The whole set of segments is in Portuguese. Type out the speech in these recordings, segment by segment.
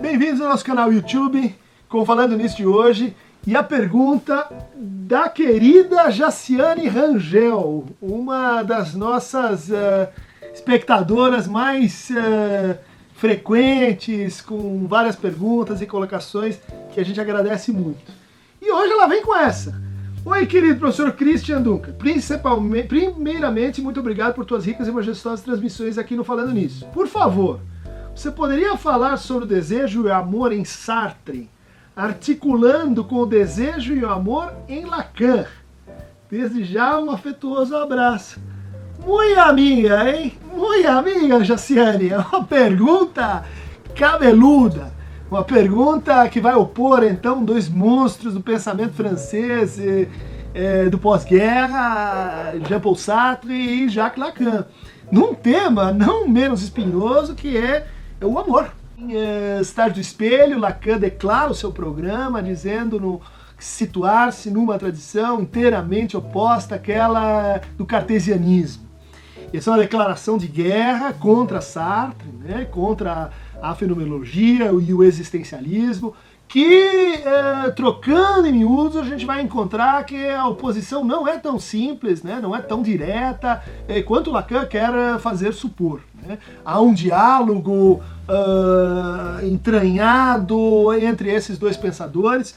Bem-vindos ao nosso canal YouTube, com Falando Nisso de hoje. E a pergunta da querida Jaciane Rangel, uma das nossas uh, espectadoras mais uh, frequentes, com várias perguntas e colocações que a gente agradece muito. E hoje ela vem com essa. Oi, querido professor Christian Duncan. Principalmente, primeiramente, muito obrigado por tuas ricas e majestosas transmissões aqui no Falando Nisso. Por favor, você poderia falar sobre o desejo e o amor em Sartre, articulando com o desejo e o amor em Lacan? Desde já, um afetuoso abraço. Muito amiga, hein? Muito amiga, Jaciane. É uma pergunta cabeluda. Uma pergunta que vai opor, então, dois monstros do pensamento francês é, do pós-guerra, Jean-Paul Sartre e Jacques Lacan. Num tema não menos espinhoso que é é o amor. Em uh, Estar do Espelho, Lacan declara o seu programa dizendo no situar-se numa tradição inteiramente oposta àquela do cartesianismo. Essa é uma declaração de guerra contra Sartre, né, contra a fenomenologia e o existencialismo, que eh, trocando em miúdos a gente vai encontrar que a oposição não é tão simples, né, não é tão direta eh, quanto Lacan quer fazer supor. Né? Há um diálogo uh, entranhado entre esses dois pensadores.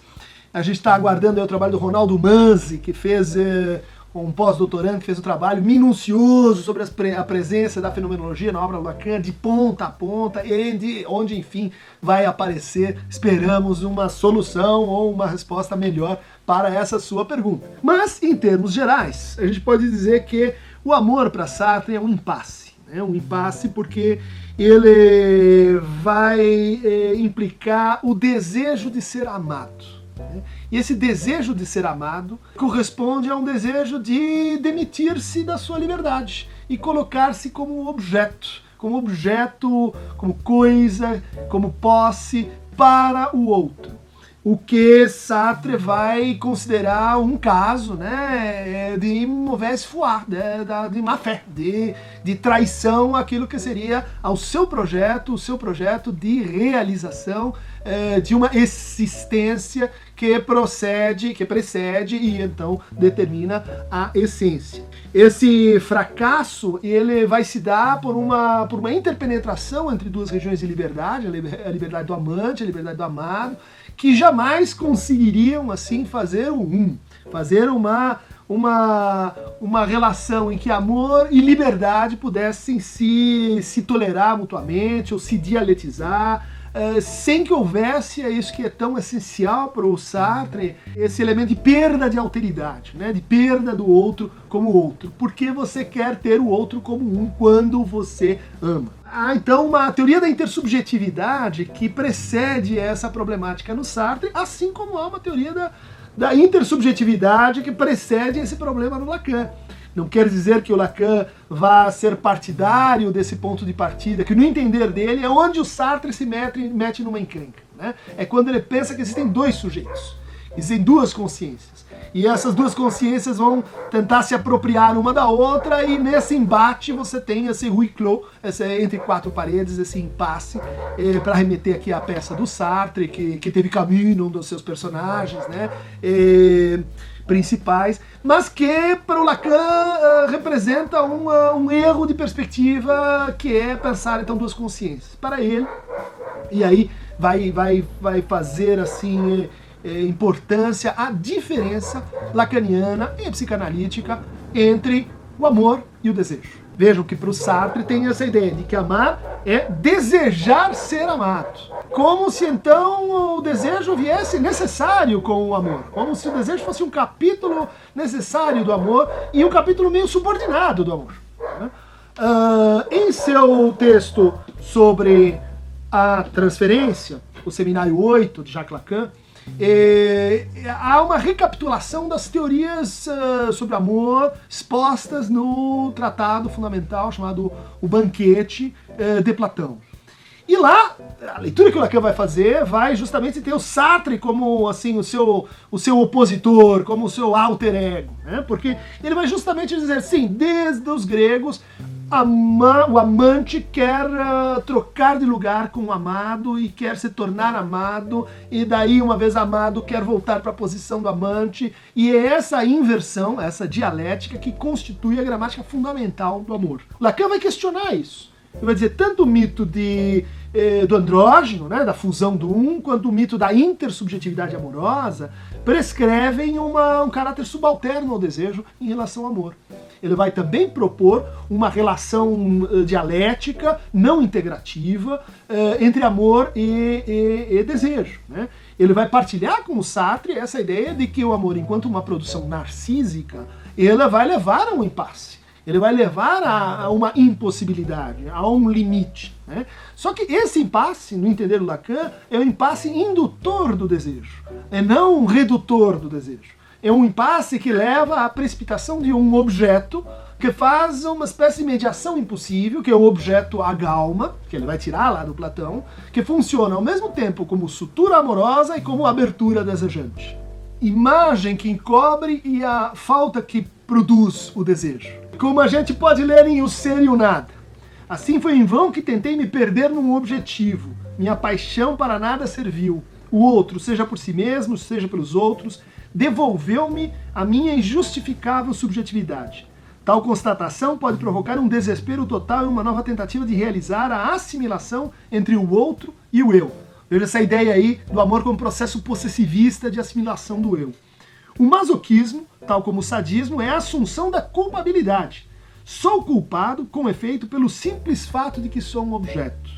A gente está aguardando o trabalho do Ronaldo Manzi, que fez uh, um pós-doutorando, que fez um trabalho minucioso sobre a presença da fenomenologia na obra Lacan, de ponta a ponta, e de onde, enfim, vai aparecer, esperamos, uma solução ou uma resposta melhor para essa sua pergunta. Mas, em termos gerais, a gente pode dizer que o amor para Sartre é um impasse é um impasse porque ele vai é, implicar o desejo de ser amado. Né? E esse desejo de ser amado corresponde a um desejo de demitir-se da sua liberdade e colocar-se como objeto, como objeto, como coisa, como posse para o outro o que Sartre vai considerar um caso né, de mauvaise foi, de, de má fé, de, de traição àquilo que seria ao seu projeto, o seu projeto de realização eh, de uma existência que procede, que precede e então determina a essência. Esse fracasso ele vai se dar por uma, por uma interpenetração entre duas regiões de liberdade, a liberdade do amante, a liberdade do amado, que jamais conseguiriam assim fazer um, fazer uma uma, uma relação em que amor e liberdade pudessem se, se tolerar mutuamente ou se dialetizar, uh, sem que houvesse é isso que é tão essencial para o Sartre, esse elemento de perda de alteridade, né, de perda do outro como outro, porque você quer ter o outro como um quando você ama. Há então uma teoria da intersubjetividade que precede essa problemática no Sartre, assim como há uma teoria da, da intersubjetividade que precede esse problema no Lacan. Não quer dizer que o Lacan vá ser partidário desse ponto de partida, que no entender dele é onde o Sartre se mete, mete numa encrenca. Né? É quando ele pensa que existem dois sujeitos, existem duas consciências. E essas duas consciências vão tentar se apropriar uma da outra, e nesse embate você tem esse huis clos, esse, entre quatro paredes, esse impasse, eh, para remeter aqui à peça do Sartre, que, que teve Camus, um dos seus personagens, né? Eh, principais, mas que para o Lacan uh, representa uh, um erro de perspectiva que é pensar então duas consciências. Para ele, e aí vai, vai, vai fazer assim é, importância, a diferença lacaniana e psicanalítica entre o amor e o desejo. Vejam que para o Sartre tem essa ideia de que amar é desejar ser amado. Como se então o desejo viesse necessário com o amor. Como se o desejo fosse um capítulo necessário do amor e um capítulo meio subordinado do amor. Uh, em seu texto sobre a transferência, o Seminário 8 de Jacques Lacan, há uma recapitulação das teorias uh, sobre amor expostas no tratado fundamental chamado O Banquete uh, de Platão. E lá, a leitura que o Lacan vai fazer vai justamente ter o Sartre como assim o seu, o seu opositor, como o seu alter ego, né? porque ele vai justamente dizer, sim, desde os gregos ama, o amante quer uh, trocar de lugar com o amado e quer se tornar amado, e daí, uma vez amado, quer voltar para a posição do amante, e é essa inversão, essa dialética que constitui a gramática fundamental do amor. Lacan vai questionar isso. Ele vai dizer tanto o mito de eh, do andrógeno, né, da fusão do um, quanto o mito da intersubjetividade amorosa, prescrevem uma, um caráter subalterno ao desejo em relação ao amor. Ele vai também propor uma relação uh, dialética, não integrativa, uh, entre amor e, e, e desejo. Né? Ele vai partilhar com o Sartre essa ideia de que o amor, enquanto uma produção narcísica, ele vai levar a um impasse ele vai levar a, a uma impossibilidade, a um limite. Né? Só que esse impasse, no entender do Lacan, é um impasse indutor do desejo, é não um redutor do desejo. É um impasse que leva à precipitação de um objeto que faz uma espécie de mediação impossível, que é o objeto agalma, que ele vai tirar lá do Platão, que funciona ao mesmo tempo como sutura amorosa e como abertura desejante. Imagem que encobre e a falta que produz o desejo como a gente pode ler em O Ser e o Nada. Assim foi em vão que tentei me perder num objetivo. Minha paixão para nada serviu. O outro, seja por si mesmo, seja pelos outros, devolveu-me a minha injustificável subjetividade. Tal constatação pode provocar um desespero total e uma nova tentativa de realizar a assimilação entre o outro e o eu. Veja essa ideia aí do amor como processo possessivista de assimilação do eu. O masoquismo, tal como o sadismo, é a assunção da culpabilidade. Sou culpado, com efeito, pelo simples fato de que sou um objeto.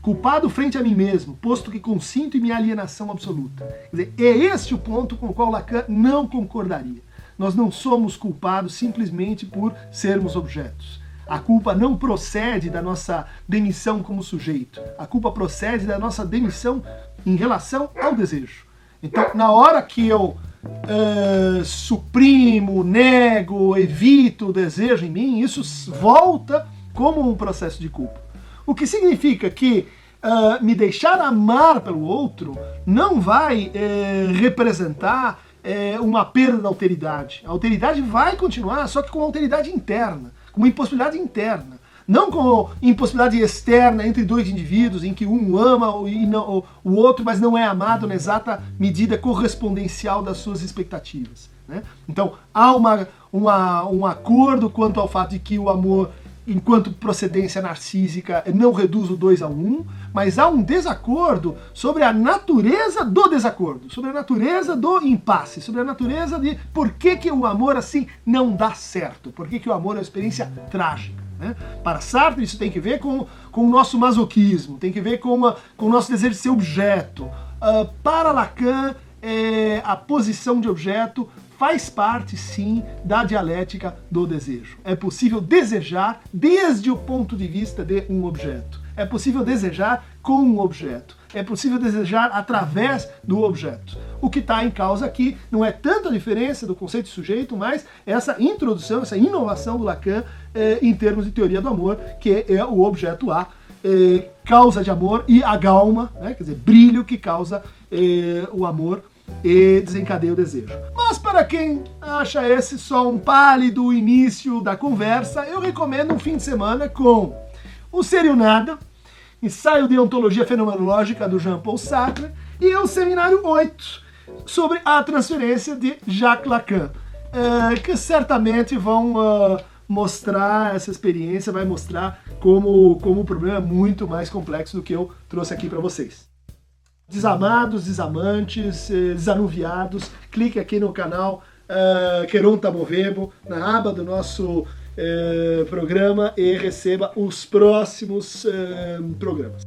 Culpado frente a mim mesmo, posto que consinto em minha alienação absoluta. Quer dizer, é este o ponto com o qual Lacan não concordaria. Nós não somos culpados simplesmente por sermos objetos. A culpa não procede da nossa demissão como sujeito. A culpa procede da nossa demissão em relação ao desejo. Então, na hora que eu uh, suprimo, nego, evito o desejo em mim, isso volta como um processo de culpa. O que significa que uh, me deixar amar pelo outro não vai uh, representar eh, uma perda da alteridade. A alteridade vai continuar, só que com alteridade interna, com uma impossibilidade interna não como impossibilidade externa entre dois indivíduos em que um ama e não, o outro, mas não é amado na exata medida correspondencial das suas expectativas. Né? Então há uma, uma, um acordo quanto ao fato de que o amor, enquanto procedência narcísica, não reduz o dois a um, mas há um desacordo sobre a natureza do desacordo, sobre a natureza do impasse, sobre a natureza de por que, que o amor assim não dá certo, por que, que o amor é uma experiência trágica. Né? Para Sartre, isso tem que ver com, com o nosso masoquismo, tem que ver com, uma, com o nosso desejo de ser objeto. Uh, para Lacan, é, a posição de objeto faz parte, sim, da dialética do desejo. É possível desejar desde o ponto de vista de um objeto. É possível desejar com um objeto. É possível desejar através do objeto. O que está em causa aqui não é tanto a diferença do conceito de sujeito, mas essa introdução, essa inovação do Lacan eh, em termos de teoria do amor, que é o objeto A, eh, causa de amor, e a galma, né, quer dizer, brilho que causa eh, o amor e desencadeia o desejo. Mas para quem acha esse só um pálido início da conversa, eu recomendo um fim de semana com o Serio Nada, ensaio de ontologia fenomenológica do Jean-Paul Sartre e o seminário 8 sobre a transferência de Jacques Lacan, é, que certamente vão uh, mostrar essa experiência, vai mostrar como, como o problema é muito mais complexo do que eu trouxe aqui para vocês. Desamados, desamantes, eh, desanuviados, clique aqui no canal uh, Queron Tamovebo, na aba do nosso eh, programa e receba os próximos programas.